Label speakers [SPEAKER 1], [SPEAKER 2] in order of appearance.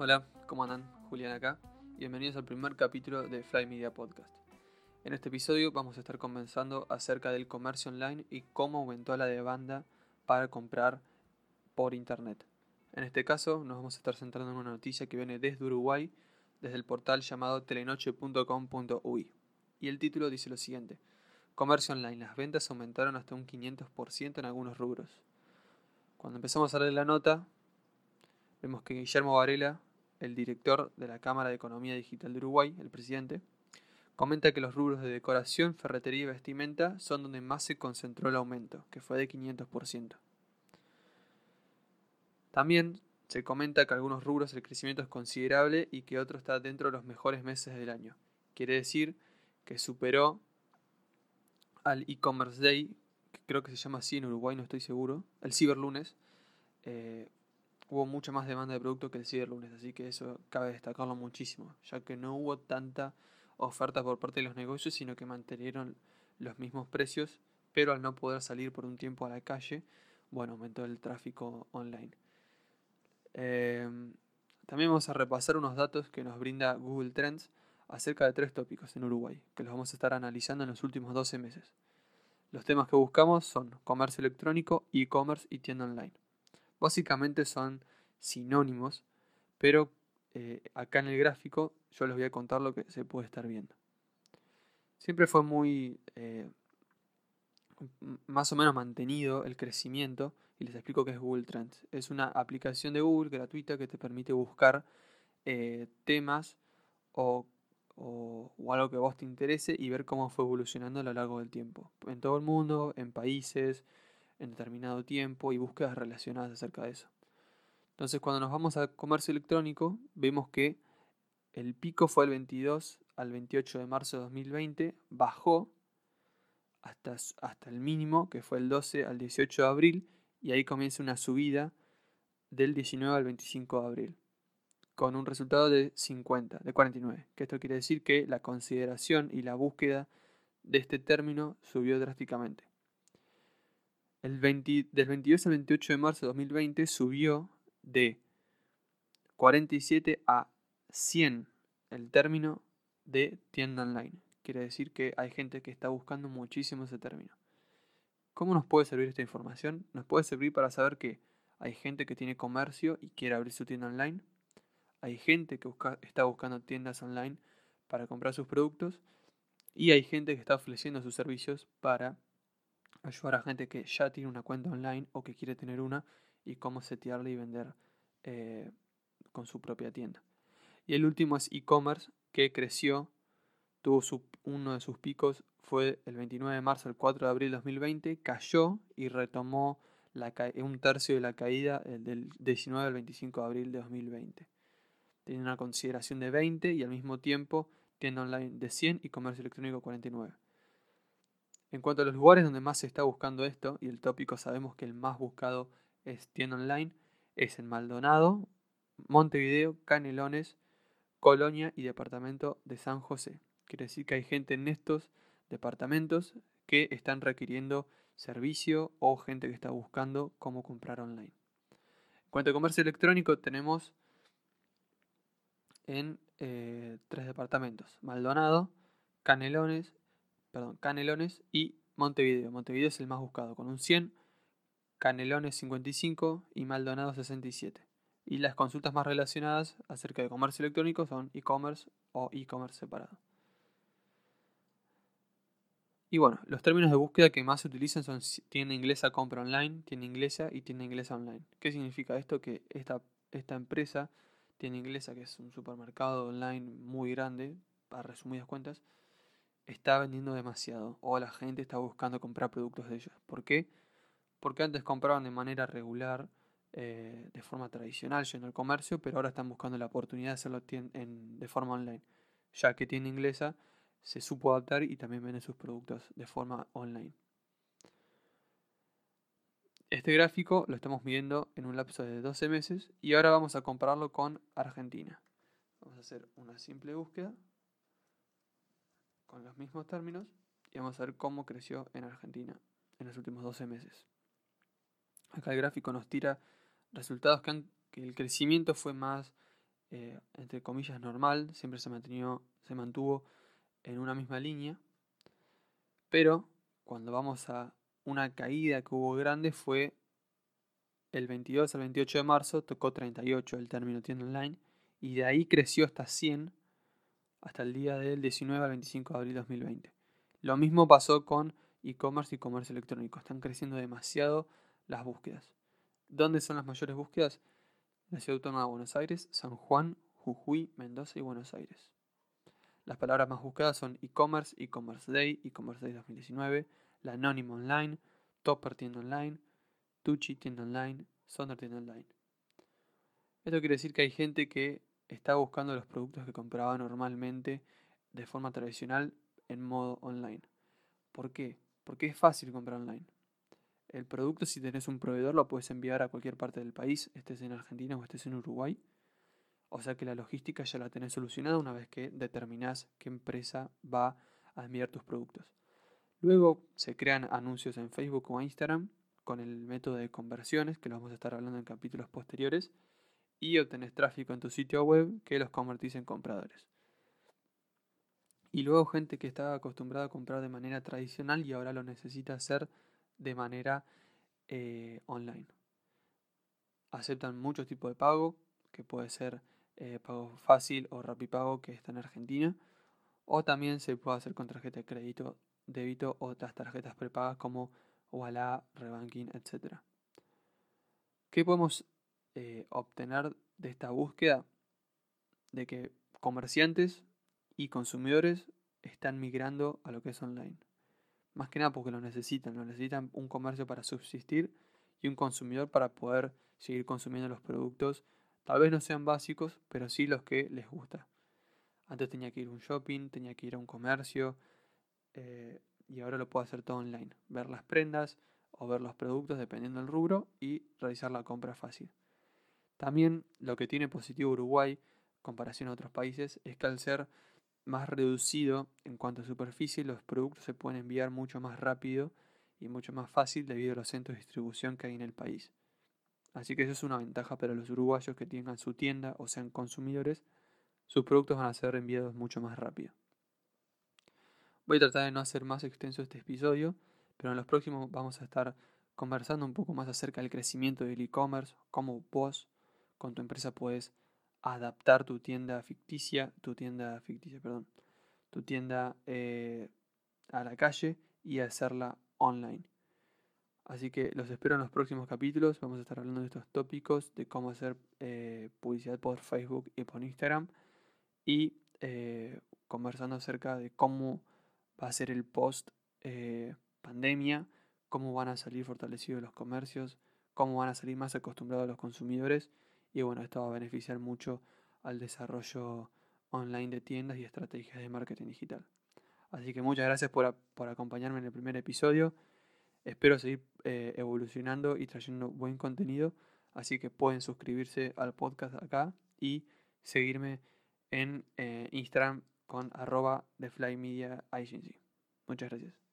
[SPEAKER 1] Hola, ¿cómo andan? Julián acá. Bienvenidos al primer capítulo de Fly Media Podcast. En este episodio vamos a estar conversando acerca del comercio online y cómo aumentó la demanda para comprar por internet. En este caso nos vamos a estar centrando en una noticia que viene desde Uruguay, desde el portal llamado telenoche.com.uy. Y el título dice lo siguiente. Comercio online. Las ventas aumentaron hasta un 500% en algunos rubros. Cuando empezamos a leer la nota, vemos que Guillermo Varela, el director de la Cámara de Economía Digital de Uruguay, el presidente, comenta que los rubros de decoración, ferretería y vestimenta son donde más se concentró el aumento, que fue de 500%. También se comenta que algunos rubros el crecimiento es considerable y que otro está dentro de los mejores meses del año. Quiere decir que superó al e-commerce day, que creo que se llama así en Uruguay, no estoy seguro, el ciberlunes. Eh, hubo mucha más demanda de producto que el ciberlunes, así que eso cabe destacarlo muchísimo, ya que no hubo tanta oferta por parte de los negocios, sino que mantenieron los mismos precios, pero al no poder salir por un tiempo a la calle, bueno, aumentó el tráfico online. Em, también vamos a repasar unos datos que nos brinda Google Trends acerca de tres tópicos en Uruguay, que los vamos a estar analizando en los últimos 12 meses. Los temas que buscamos son comercio electrónico, e-commerce y tienda online. Básicamente son sinónimos, pero eh, acá en el gráfico yo les voy a contar lo que se puede estar viendo. Siempre fue muy eh, más o menos mantenido el crecimiento y les explico qué es Google Trends. Es una aplicación de Google gratuita que te permite buscar eh, temas o, o, algo que vos te interese y ver cómo fue evolucionando a lo largo del tiempo. En todo el mundo, en países, en determinado tiempo y búsquedas relacionadas acerca de eso. Entonces cuando nos vamos a comercio electrónico vemos que el pico fue el 22 al 28 de marzo de 2020, bajó hasta, hasta el mínimo que fue el 12 al 18 de abril y ahí comienza una subida del 19 al 25 de abril, con un resultado de 50, de 49, que esto quiere decir que la consideración y la búsqueda de este término subió drásticamente. El del 22 al 28 de marzo de 2020 subió de 47 a 100 el término de tienda online. Quiere decir que hay gente que está buscando muchísimo ese término. ¿Cómo nos puede servir esta información? Nos puede servir para saber que hay gente que tiene comercio y quiere abrir su tienda online. Hay gente que está buscando tiendas online para comprar sus productos. Y hay gente que está ofreciendo sus servicios para ayudar a gente que ya tiene una cuenta online o que quiere tener una y cómo setearla y vender eh, con su propia tienda. Y el último es e-commerce que creció, tuvo uno de sus picos fue el 29 de marzo al 4 de abril de 2020, cayó y retomó un tercio de la caída del 19 al 25 de abril de 2020. Tiene una consideración de 20 y al mismo tiempo tienda online de 100 y comercio electrónico 49. En cuanto a los lugares donde más se está buscando esto, y el tópico sabemos que el más buscado es tienda online, es en Maldonado, Montevideo, Canelones, Colonia y departamento de San José. Quiere decir que hay gente en estos departamentos que están requiriendo servicio o gente que está buscando cómo comprar online. En cuanto a comercio electrónico, tenemos en eh, tres departamentos: Maldonado, Canelones, Canelones y Montevideo. Montevideo es el más buscado, con un 100, Canelones 55 y Maldonado 67. Y las consultas más relacionadas acerca de comercio electrónico son e-commerce o e-commerce separado. Y bueno, los términos de búsqueda que más se utilizan son tienda inglesa compra online, tienda inglesa y tienda inglesa online. ¿Qué significa esto? Que esta, esta empresa, tienda inglesa, que es un supermercado online muy grande, para resumidas cuentas, está vendiendo demasiado o la gente está buscando comprar productos de ellos. ¿Por qué? Porque antes compraban de manera regular, eh, de forma tradicional, yendo al comercio, pero ahora están buscando la oportunidad de hacerlo de forma online, ya que tienda inglesa se supo adaptar y también vende sus productos de forma online. Este gráfico lo estamos midiendo en un lapso de 12 meses y ahora vamos a compararlo con Argentina. Vamos a hacer una simple búsqueda con los mismos términos y vamos a ver cómo creció en Argentina en los últimos 12 meses. Acá el gráfico nos tira resultados que, el crecimiento fue más eh, entre comillas, normal, siempre se, se mantuvo en una misma línea, pero cuando vamos a una caída que hubo grande fue el 22 al 28 de marzo, tocó 38 el término tienda online, y de ahí creció hasta 100 hasta el día del 19 al 25 de abril de 2020. Lo mismo pasó con e-commerce y comercio electrónico. Están creciendo demasiado las búsquedas. ¿Dónde son las mayores búsquedas? La ciudad autónoma de Buenos Aires, San Juan, Jujuy, Mendoza y Buenos Aires. Las palabras más buscadas son e-commerce, e-commerce day, e-commerce day 2019, la anónimo online, topper tienda online, tucci tienda online, sonder tienda online. Esto quiere decir que hay gente que está buscando los productos que compraba normalmente de forma tradicional en modo online. ¿Por qué? Porque es fácil comprar online. El producto, si tenés un proveedor, lo puedes enviar a cualquier parte del país, estés en Argentina o estés en Uruguay. O sea que la logística ya la tenés solucionada una vez que determinás qué empresa va a enviar tus productos. Luego se crean anuncios en Facebook o Instagram con el método de conversiones, que lo vamos a estar hablando en capítulos posteriores, y obtenés tráfico en tu sitio web que los convertís en compradores. Y luego gente que estaba acostumbrada a comprar de manera tradicional y ahora lo necesita hacer de manera eh, online. Aceptan muchos tipos de pago, que puede ser eh, pago fácil o rapipago, que está en Argentina, o también se puede hacer con tarjeta de crédito, débito otras tarjetas prepagas como Walla, Rebanking, etc. ¿Qué podemos eh, obtener de esta búsqueda? De que comerciantes y consumidores están migrando a lo que es online. Más que nada porque lo necesitan, lo necesitan un comercio para subsistir y un consumidor para poder seguir consumiendo los productos. Tal vez no sean básicos, pero sí los que les gusta. Antes tenía que ir a un shopping, tenía que ir a un comercio eh, y ahora lo puedo hacer todo online. Ver las prendas o ver los productos dependiendo del rubro y realizar la compra fácil. También lo que tiene positivo Uruguay, comparación a otros países, es que al ser más reducido en cuanto a superficie, los productos se pueden enviar mucho más rápido y mucho más fácil debido a los centros de distribución que hay en el país. Así que eso es una ventaja para los uruguayos que tengan su tienda o sean consumidores, sus productos van a ser enviados mucho más rápido. Voy a tratar de no hacer más extenso este episodio, pero en los próximos vamos a estar conversando un poco más acerca del crecimiento del e-commerce, cómo vos con tu empresa puedes adaptar tu tienda ficticia, tu tienda ficticia, perdón, tu tienda eh, a la calle y hacerla online. Así que los espero en los próximos capítulos. Vamos a estar hablando de estos tópicos, de cómo hacer eh, publicidad por Facebook y por Instagram. Y eh, conversando acerca de cómo va a ser el post pandemia, cómo van a salir fortalecidos los comercios, cómo van a salir más acostumbrados los consumidores y bueno, esto va a beneficiar mucho al desarrollo online de tiendas y estrategias de marketing digital. Así que muchas gracias por, acompañarme en el primer episodio. Espero seguir eh, evolucionando y trayendo buen contenido. Así que pueden suscribirse al podcast acá y seguirme en eh, Instagram con arroba The Fly Media Agency. Muchas gracias.